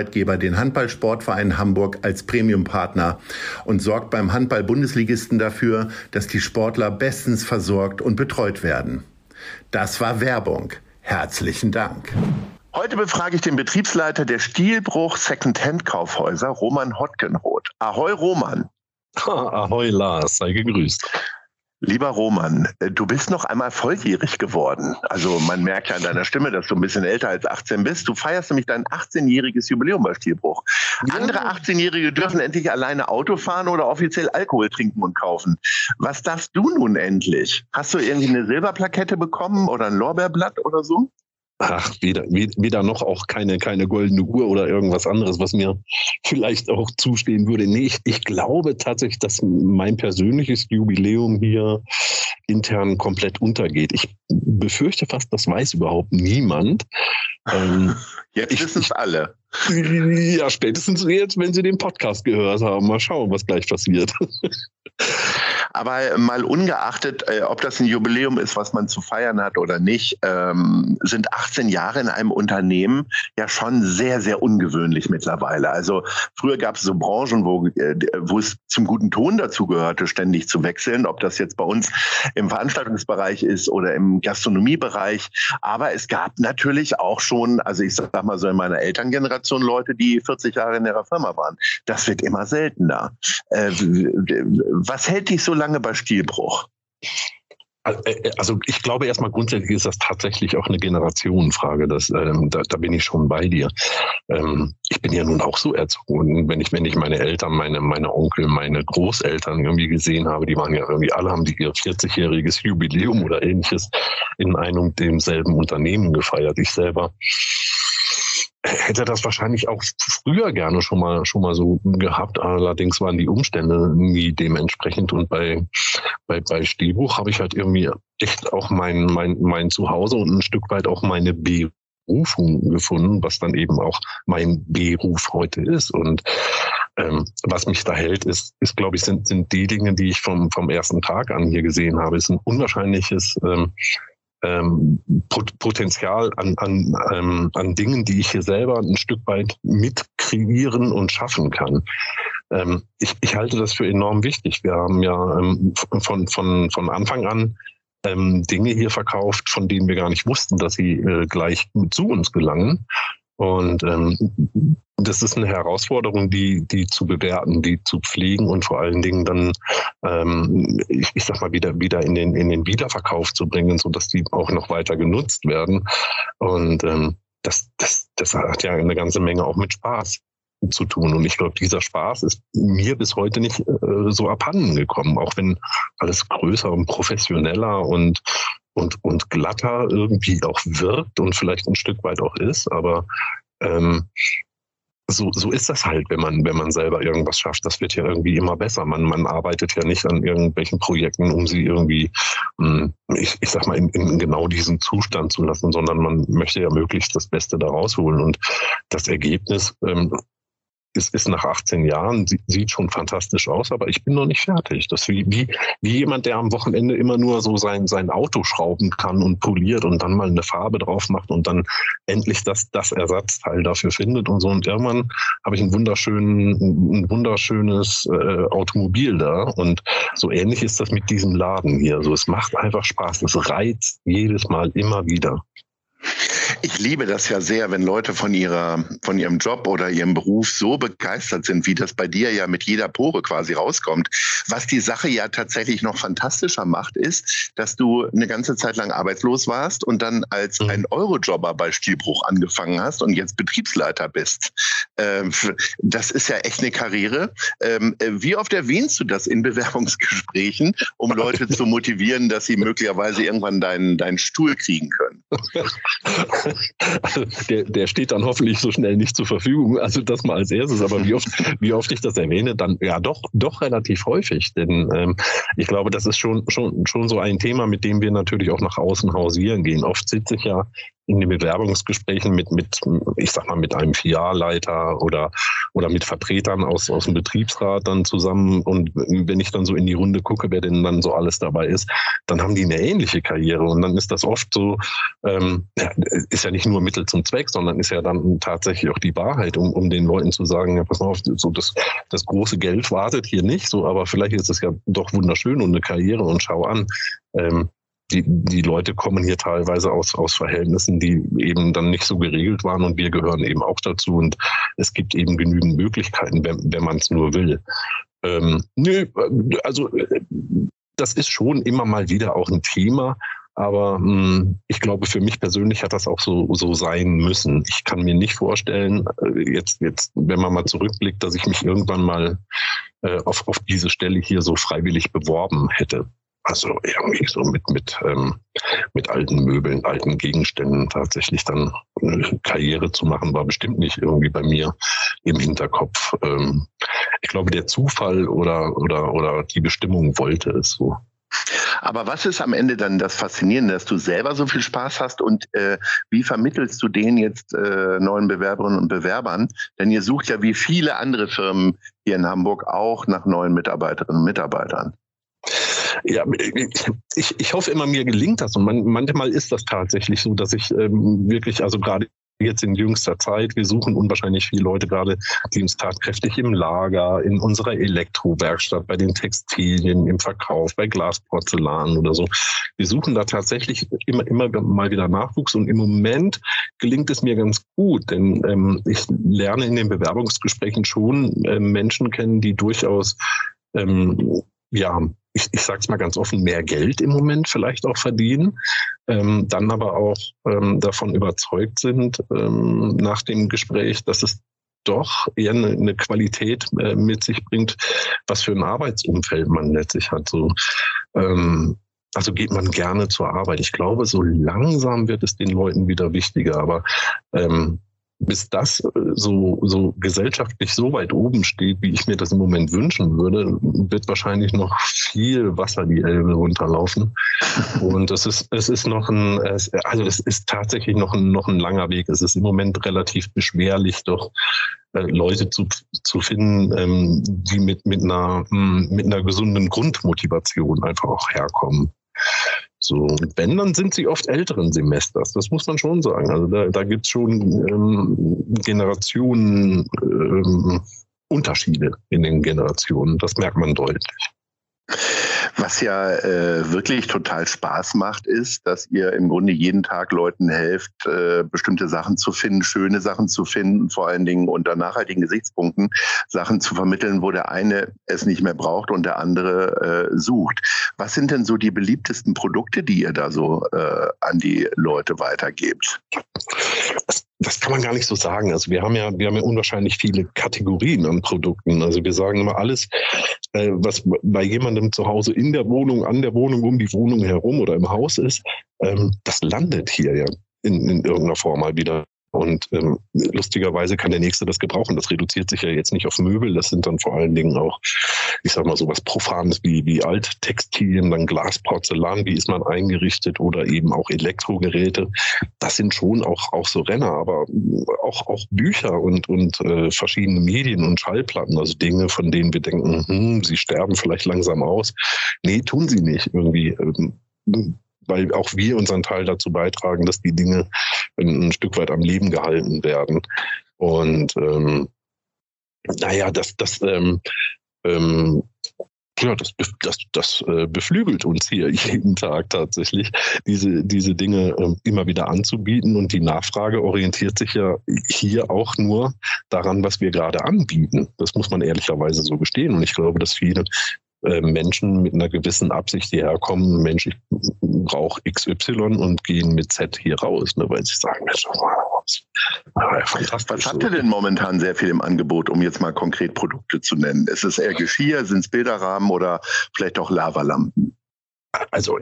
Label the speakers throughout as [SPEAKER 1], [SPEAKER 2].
[SPEAKER 1] Arbeitgeber den Handballsportverein Hamburg als Premiumpartner und sorgt beim Handball-Bundesligisten dafür, dass die Sportler bestens versorgt und betreut werden. Das war Werbung. Herzlichen Dank. Heute befrage ich den Betriebsleiter der Stilbruch Second-Hand-Kaufhäuser, Roman Hotgenroth. Ahoi, Roman.
[SPEAKER 2] Ahoi, Lars, sei gegrüßt.
[SPEAKER 1] Lieber Roman, äh, du bist noch einmal volljährig geworden. Also man merkt ja an deiner Stimme, dass du ein bisschen älter als 18 bist. Du feierst nämlich dein 18-jähriges Jubiläum bei Stilbruch. Ja. Andere 18-Jährige dürfen endlich alleine Auto fahren oder offiziell Alkohol trinken und kaufen. Was darfst du nun endlich? Hast du irgendwie eine Silberplakette bekommen oder ein Lorbeerblatt oder so?
[SPEAKER 2] Ach, weder, weder noch auch keine, keine goldene Uhr oder irgendwas anderes, was mir vielleicht auch zustehen würde. Nee, ich, ich glaube tatsächlich, dass mein persönliches Jubiläum hier intern komplett untergeht. Ich befürchte fast, das weiß überhaupt niemand.
[SPEAKER 1] Ähm, jetzt wissen es alle.
[SPEAKER 2] Ja, spätestens jetzt, wenn Sie den Podcast gehört haben. Mal schauen, was gleich passiert.
[SPEAKER 1] Aber mal ungeachtet, äh, ob das ein Jubiläum ist, was man zu feiern hat oder nicht, ähm, sind 18 Jahre in einem Unternehmen ja schon sehr, sehr ungewöhnlich mittlerweile. Also früher gab es so Branchen, wo, äh, wo es zum guten Ton dazu gehörte, ständig zu wechseln, ob das jetzt bei uns im Veranstaltungsbereich ist oder im Gastronomiebereich. Aber es gab natürlich auch schon, also ich sag mal so in meiner Elterngeneration Leute, die 40 Jahre in ihrer Firma waren. Das wird immer seltener. Äh, was hält dich so lange bei Stilbruch?
[SPEAKER 2] Äh, äh, also ich glaube erstmal grundsätzlich ist das tatsächlich auch eine Generationenfrage. Das, ähm, da, da bin ich schon bei dir. Ähm, ich bin ja nun auch so erzogen. wenn ich, wenn ich meine Eltern, meine, meine Onkel, meine Großeltern irgendwie gesehen habe, die waren ja irgendwie alle haben die ihr 40-jähriges Jubiläum oder ähnliches in einem und demselben Unternehmen gefeiert. Ich selber hätte das wahrscheinlich auch früher gerne schon mal schon mal so gehabt. Allerdings waren die Umstände nie dementsprechend und bei bei bei Stehbuch habe ich halt irgendwie echt auch mein mein mein Zuhause und ein Stück weit auch meine Berufung gefunden, was dann eben auch mein Beruf heute ist und ähm, was mich da hält, ist, ist glaube ich, sind, sind die Dinge, die ich vom, vom ersten Tag an hier gesehen habe. Es ist ein unwahrscheinliches ähm, ähm, Potenzial an, an, ähm, an Dingen, die ich hier selber ein Stück weit mit kreieren und schaffen kann. Ähm, ich, ich halte das für enorm wichtig. Wir haben ja ähm, von, von, von Anfang an ähm, Dinge hier verkauft, von denen wir gar nicht wussten, dass sie äh, gleich zu uns gelangen. Und ähm, das ist eine Herausforderung, die, die zu bewerten, die zu pflegen und vor allen Dingen dann, ähm, ich, ich sag mal, wieder, wieder in den, in den Wiederverkauf zu bringen, so dass die auch noch weiter genutzt werden. Und ähm, das, das, das hat ja eine ganze Menge auch mit Spaß zu tun. Und ich glaube, dieser Spaß ist mir bis heute nicht äh, so abhanden gekommen, auch wenn alles größer und professioneller und und, und glatter irgendwie auch wirkt und vielleicht ein Stück weit auch ist. Aber ähm, so, so ist das halt, wenn man, wenn man selber irgendwas schafft. Das wird ja irgendwie immer besser. Man, man arbeitet ja nicht an irgendwelchen Projekten, um sie irgendwie, hm, ich, ich sag mal, in, in genau diesen Zustand zu lassen, sondern man möchte ja möglichst das Beste da rausholen. Und das Ergebnis ähm, ist, ist nach 18 Jahren, sieht schon fantastisch aus, aber ich bin noch nicht fertig. Das ist wie, wie, wie jemand, der am Wochenende immer nur so sein, sein Auto schrauben kann und poliert und dann mal eine Farbe drauf macht und dann endlich das, das Ersatzteil dafür findet und so. Und irgendwann habe ich einen wunderschönen, ein wunderschönes äh, Automobil da. Und so ähnlich ist das mit diesem Laden hier. So, es macht einfach Spaß. Es reizt jedes Mal immer wieder.
[SPEAKER 1] Ich liebe das ja sehr, wenn Leute von ihrer, von ihrem Job oder ihrem Beruf so begeistert sind, wie das bei dir ja mit jeder Pore quasi rauskommt. Was die Sache ja tatsächlich noch fantastischer macht, ist, dass du eine ganze Zeit lang arbeitslos warst und dann als mhm. ein Eurojobber bei Stilbruch angefangen hast und jetzt Betriebsleiter bist. Ähm, das ist ja echt eine Karriere. Ähm, äh, wie oft erwähnst du das in Bewerbungsgesprächen, um Leute zu motivieren, dass sie möglicherweise irgendwann deinen, deinen Stuhl kriegen können?
[SPEAKER 2] Also der, der steht dann hoffentlich so schnell nicht zur Verfügung. Also das mal als erstes. Aber wie oft, wie oft ich das erwähne, dann ja doch, doch relativ häufig. Denn ähm, ich glaube, das ist schon, schon, schon so ein Thema, mit dem wir natürlich auch nach außen hausieren gehen. Oft sitze ich ja in den Bewerbungsgesprächen mit, mit, ich sag mal, mit einem Filialleiter oder, oder mit Vertretern aus, aus dem Betriebsrat dann zusammen. Und wenn ich dann so in die Runde gucke, wer denn dann so alles dabei ist, dann haben die eine ähnliche Karriere. Und dann ist das oft so, ähm, ist ja nicht nur Mittel zum Zweck, sondern ist ja dann tatsächlich auch die Wahrheit, um, um den Leuten zu sagen, ja, pass mal auf, so das, das große Geld wartet hier nicht, so, aber vielleicht ist es ja doch wunderschön und eine Karriere und schau an. Ähm, die, die Leute kommen hier teilweise aus, aus Verhältnissen, die eben dann nicht so geregelt waren und wir gehören eben auch dazu und es gibt eben genügend Möglichkeiten, wenn, wenn man es nur will. Ähm, nö, also das ist schon immer mal wieder auch ein Thema, aber mh, hm, ich glaube, für mich persönlich hat das auch so, so sein müssen. Ich kann mir nicht vorstellen, äh, jetzt, jetzt, wenn man mal zurückblickt, dass ich mich irgendwann mal äh, auf, auf diese Stelle hier so freiwillig beworben hätte. Also irgendwie so mit, mit, ähm, mit alten Möbeln, alten Gegenständen tatsächlich dann eine Karriere zu machen, war bestimmt nicht irgendwie bei mir im Hinterkopf. Ähm, ich glaube, der Zufall oder, oder, oder die Bestimmung wollte es so.
[SPEAKER 1] Aber was ist am Ende dann das Faszinierende, dass du selber so viel Spaß hast und äh, wie vermittelst du den jetzt äh, neuen Bewerberinnen und Bewerbern? Denn ihr sucht ja wie viele andere Firmen hier in Hamburg auch nach neuen Mitarbeiterinnen und Mitarbeitern.
[SPEAKER 2] Ja, ich, ich hoffe immer, mir gelingt das. Und man, manchmal ist das tatsächlich so, dass ich ähm, wirklich, also gerade jetzt in jüngster Zeit, wir suchen unwahrscheinlich viele Leute gerade, die uns tatkräftig im Lager, in unserer Elektrowerkstatt, bei den Textilien, im Verkauf, bei Glasporzellan oder so. Wir suchen da tatsächlich immer, immer mal wieder Nachwuchs und im Moment gelingt es mir ganz gut, denn ähm, ich lerne in den Bewerbungsgesprächen schon äh, Menschen kennen, die durchaus ähm, ja, ich, ich sage es mal ganz offen, mehr Geld im Moment vielleicht auch verdienen, ähm, dann aber auch ähm, davon überzeugt sind ähm, nach dem Gespräch, dass es doch eher eine, eine Qualität äh, mit sich bringt, was für ein Arbeitsumfeld man letztlich hat. So, ähm, also geht man gerne zur Arbeit. Ich glaube, so langsam wird es den Leuten wieder wichtiger, aber ähm, bis das äh, so, so gesellschaftlich so weit oben steht, wie ich mir das im Moment wünschen würde, wird wahrscheinlich noch viel Wasser die Elbe runterlaufen. Und es ist, es ist noch ein, also es ist tatsächlich noch ein, noch ein langer Weg. Es ist im Moment relativ beschwerlich, doch äh, Leute zu, zu finden, ähm, die mit, mit einer, hm, mit einer gesunden Grundmotivation einfach auch herkommen. So, und wenn, dann sind sie oft älteren Semesters. Das muss man schon sagen. Also da, da gibt es schon ähm, Generationen ähm, Unterschiede in den Generationen. Das merkt man deutlich.
[SPEAKER 1] Was ja äh, wirklich total Spaß macht, ist, dass ihr im Grunde jeden Tag Leuten helft, äh, bestimmte Sachen zu finden, schöne Sachen zu finden, vor allen Dingen unter nachhaltigen Gesichtspunkten Sachen zu vermitteln, wo der eine es nicht mehr braucht und der andere äh, sucht. Was sind denn so die beliebtesten Produkte, die ihr da so äh, an die Leute weitergebt?
[SPEAKER 2] Das kann man gar nicht so sagen. Also wir haben ja, wir haben ja unwahrscheinlich viele Kategorien an Produkten. Also wir sagen immer alles, äh, was bei jemandem zu Hause in der Wohnung, an der Wohnung, um die Wohnung herum oder im Haus ist, ähm, das landet hier ja in, in irgendeiner Form mal wieder und ähm, lustigerweise kann der Nächste das gebrauchen. Das reduziert sich ja jetzt nicht auf Möbel. Das sind dann vor allen Dingen auch, ich sag mal, sowas Profanes wie, wie Alttextilien, dann Glas, Porzellan, wie ist man eingerichtet oder eben auch Elektrogeräte. Das sind schon auch, auch so Renner, aber auch, auch Bücher und, und äh, verschiedene Medien und Schallplatten, also Dinge, von denen wir denken, hm, sie sterben vielleicht langsam aus. Nee, tun sie nicht irgendwie. Ähm, weil auch wir unseren Teil dazu beitragen, dass die Dinge ein, Stück weit am Leben gehalten werden. Und ähm, naja, das, das ähm, ähm, ja, das, das, das äh, beflügelt uns hier jeden Tag tatsächlich, diese, diese Dinge äh, immer wieder anzubieten. Und die Nachfrage orientiert sich ja hier auch nur daran, was wir gerade anbieten. Das muss man ehrlicherweise so gestehen. Und ich glaube, dass viele Menschen mit einer gewissen Absicht hierher kommen, Mensch, ich brauche XY und gehen mit Z hier raus, ne, weil sie sagen, Mensch, was,
[SPEAKER 1] ah. Was habt ihr denn momentan sehr viel im Angebot, um jetzt mal konkret Produkte zu nennen? Ist es eher Geschirr, sind es Bilderrahmen oder vielleicht auch Lavalampen?
[SPEAKER 2] Also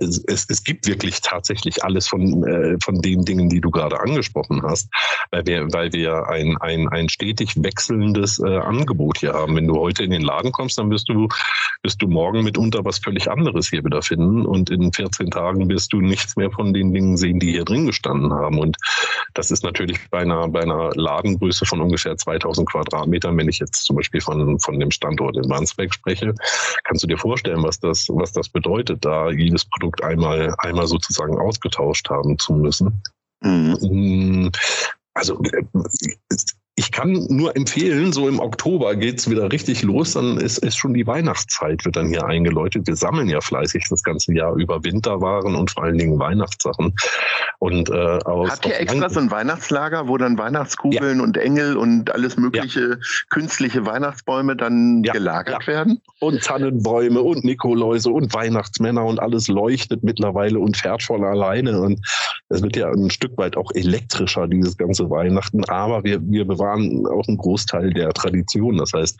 [SPEAKER 2] es, es gibt wirklich tatsächlich alles von, äh, von den Dingen, die du gerade angesprochen hast, weil wir, weil wir ein, ein, ein stetig wechselndes äh, Angebot hier haben. Wenn du heute in den Laden kommst, dann wirst du, wirst du morgen mitunter was völlig anderes hier wieder finden und in 14 Tagen wirst du nichts mehr von den Dingen sehen, die hier drin gestanden haben. Und das ist natürlich bei einer, bei einer Ladengröße von ungefähr 2000 Quadratmetern, wenn ich jetzt zum Beispiel von, von dem Standort in Wandsbek spreche, kannst du dir vorstellen, was das, was das bedeutet bedeutet, da jedes Produkt einmal, einmal sozusagen ausgetauscht haben zu müssen. Mhm. Mm, also äh, ich kann nur empfehlen, so im Oktober geht's wieder richtig los, dann ist, ist schon die Weihnachtszeit, wird dann hier eingeläutet. Wir sammeln ja fleißig das ganze Jahr über Winterwaren und vor allen Dingen Weihnachtssachen. Und,
[SPEAKER 1] äh, aus, Habt ihr extra so ein Weihnachtslager, wo dann Weihnachtskugeln ja. und Engel und alles mögliche ja. künstliche Weihnachtsbäume dann ja. gelagert werden?
[SPEAKER 2] Und Tannenbäume und Nikoläuse und Weihnachtsmänner und alles leuchtet mittlerweile und fährt von alleine. Und es wird ja ein Stück weit auch elektrischer, dieses ganze Weihnachten. Aber wir, wir bewahren waren auch ein Großteil der Tradition. Das heißt,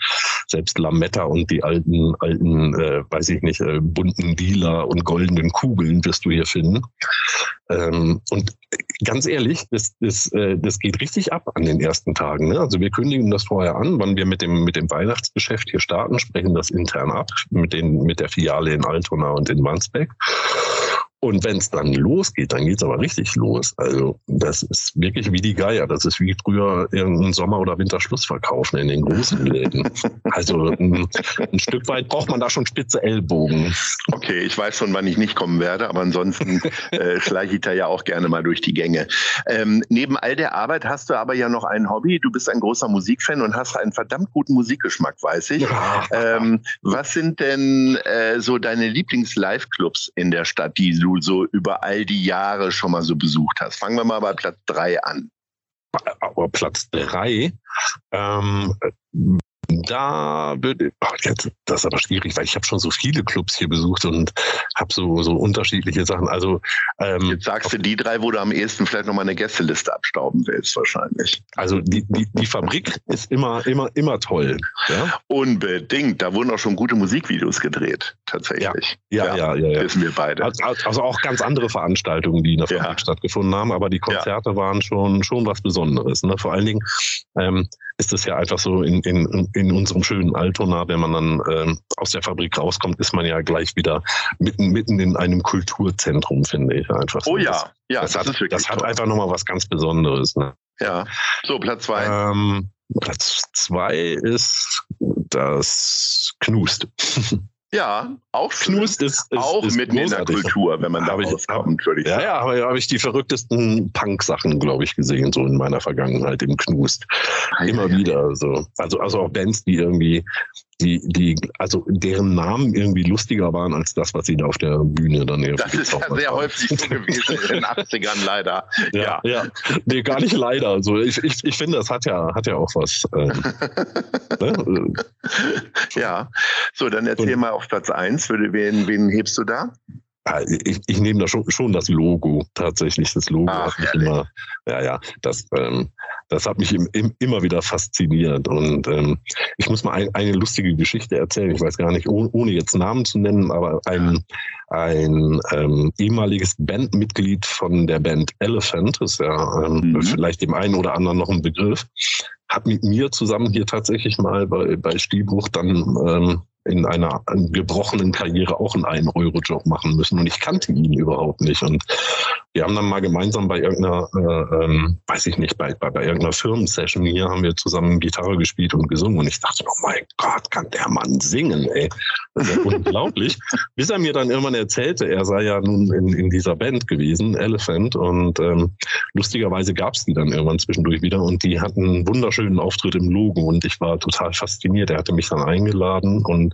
[SPEAKER 2] selbst Lametta und die alten, alten, äh, weiß ich nicht, äh, bunten lila und goldenen Kugeln wirst du hier finden. Ähm, und ganz ehrlich, das, das, äh, das geht richtig ab an den ersten Tagen. Ne? Also wir kündigen das vorher an, wann wir mit dem, mit dem Weihnachtsgeschäft hier starten, sprechen das intern ab mit, den, mit der Filiale in Altona und in Wandsbek. Und wenn es dann losgeht, dann geht es aber richtig los. Also das ist wirklich wie die Geier. Das ist wie früher irgendein Sommer- oder Winterschlussverkauf in den großen Läden. Also ein, ein, Stück weit braucht man da schon spitze Ellbogen.
[SPEAKER 1] Okay, ich weiß schon, wann ich nicht kommen werde, aber ansonsten äh, schleiche ich da ja auch gerne mal durch die Gänge. Ähm, neben all der Arbeit hast du aber ja noch ein Hobby. Du bist ein großer Musikfan und hast einen verdammt guten Musikgeschmack, weiß ich. Ähm, was sind denn äh, so deine Lieblings-Live-Clubs in der Stadt, die du so über all die Jahre schon mal so besucht hast? Fangen wir mal bei Platz drei an.
[SPEAKER 2] Aber Platz drei, ähm, da würde das ist aber schwierig, weil ich habe schon so viele Clubs hier besucht und habe so so unterschiedliche Sachen. Also
[SPEAKER 1] ähm, jetzt sagst du die drei, wo du am ehesten vielleicht noch mal eine Gästeliste abstauben willst, wahrscheinlich.
[SPEAKER 2] Also die, die, die Fabrik ist immer immer immer toll. Ja?
[SPEAKER 1] Unbedingt. Da wurden auch schon gute Musikvideos gedreht, tatsächlich.
[SPEAKER 2] Ja, ja, ja, ja, ja.
[SPEAKER 1] wissen wir beide.
[SPEAKER 2] Also, also auch ganz andere Veranstaltungen, die in der Fabrik stattgefunden haben, aber die Konzerte waren schon schon was Besonderes. Ne? Vor allen Dingen ähm, ist es ja einfach so in, in, in unserem schönen Altona, wenn man dann ähm, aus der Fabrik rauskommt, ist man ja gleich wieder mitten, mitten in einem Kulturzentrum, finde ich einfach.
[SPEAKER 1] Oh ja, das, ja,
[SPEAKER 2] das, das, hat, das hat einfach nochmal was ganz Besonderes. Ne?
[SPEAKER 1] Ja, so Platz zwei.
[SPEAKER 2] Ähm, Platz zwei ist das Knust.
[SPEAKER 1] Ja, auch
[SPEAKER 2] Knust ist, ist
[SPEAKER 1] auch ist mitten großartig. in der Kultur, wenn man da rauskommt,
[SPEAKER 2] ich ja. Ja, aber habe ich die verrücktesten Punk-Sachen, glaube ich, gesehen, so in meiner Vergangenheit im Knust. Immer ja, wieder. So. Also, also auch Bands, die irgendwie die, die, also deren Namen irgendwie lustiger waren als das, was sie da auf der Bühne dann
[SPEAKER 1] irgendwie Das ist ja sehr haben. häufig so gewesen in den 80ern leider.
[SPEAKER 2] Ja, ja. ja. Nee, gar nicht leider. Also ich, ich, ich finde, das hat ja, hat ja auch was. Ähm,
[SPEAKER 1] ne? Ja. So, dann erzähl Und, mal auf Platz 1. Wen, wen hebst du da?
[SPEAKER 2] ich, ich nehme da schon, schon das Logo tatsächlich. Das Logo Ach, hat mich immer, ja, ja, das, ähm, das hat mich im, im, immer wieder fasziniert. Und ähm, ich muss mal ein, eine lustige Geschichte erzählen. Ich weiß gar nicht, ohne, ohne jetzt Namen zu nennen, aber ein, ein ähm, ehemaliges Bandmitglied von der Band Elephant, ist ja ähm, mhm. vielleicht dem einen oder anderen noch ein Begriff, hat mit mir zusammen hier tatsächlich mal bei, bei Stielbruch dann ähm, in einer gebrochenen Karriere auch einen Ein-Euro-Job machen müssen. Und ich kannte ihn überhaupt nicht. Und wir haben dann mal gemeinsam bei irgendeiner, äh, ähm, weiß ich nicht, bei, bei, bei irgendeiner Firmensession hier haben wir zusammen Gitarre gespielt und gesungen. Und ich dachte, oh mein Gott, kann der Mann singen, ey. Das ist ja unglaublich. Bis er mir dann irgendwann erzählte, er sei ja nun in, in dieser Band gewesen, Elephant. Und ähm, lustigerweise gab es die dann irgendwann zwischendurch wieder. Und die hatten einen wunderschönen Auftritt im Logo. Und ich war total fasziniert. Er hatte mich dann eingeladen und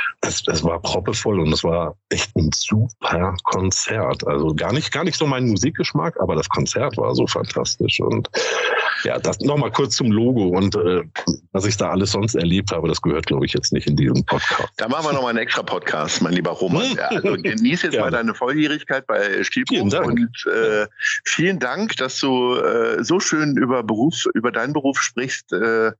[SPEAKER 2] es, es war proppevoll und es war echt ein super Konzert. Also gar nicht, gar nicht so mein Musikgeschmack, aber das Konzert war so fantastisch. Und ja, das nochmal kurz zum Logo und äh, was ich da alles sonst erlebt habe, das gehört, glaube ich, jetzt nicht in diesem Podcast.
[SPEAKER 1] Da machen wir nochmal einen extra Podcast, mein lieber Roman. Ja, also genieß jetzt mal deine Volljährigkeit bei Stilbruch und äh, vielen Dank, dass du äh, so schön über Beruf, über deinen Beruf sprichst. Äh,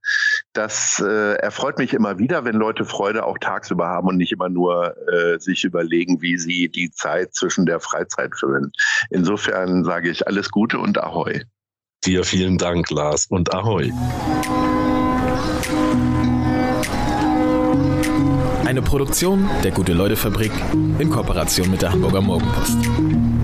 [SPEAKER 1] das äh, erfreut mich immer wieder, wenn Leute Freude auch tagsüber haben und nicht immer nur äh, sich überlegen, wie sie die Zeit zwischen der Freizeit füllen. Insofern sage ich alles Gute und Ahoi.
[SPEAKER 2] Dir vielen Dank, Lars, und Ahoi.
[SPEAKER 3] Eine Produktion der Gute-Leute-Fabrik in Kooperation mit der Hamburger Morgenpost.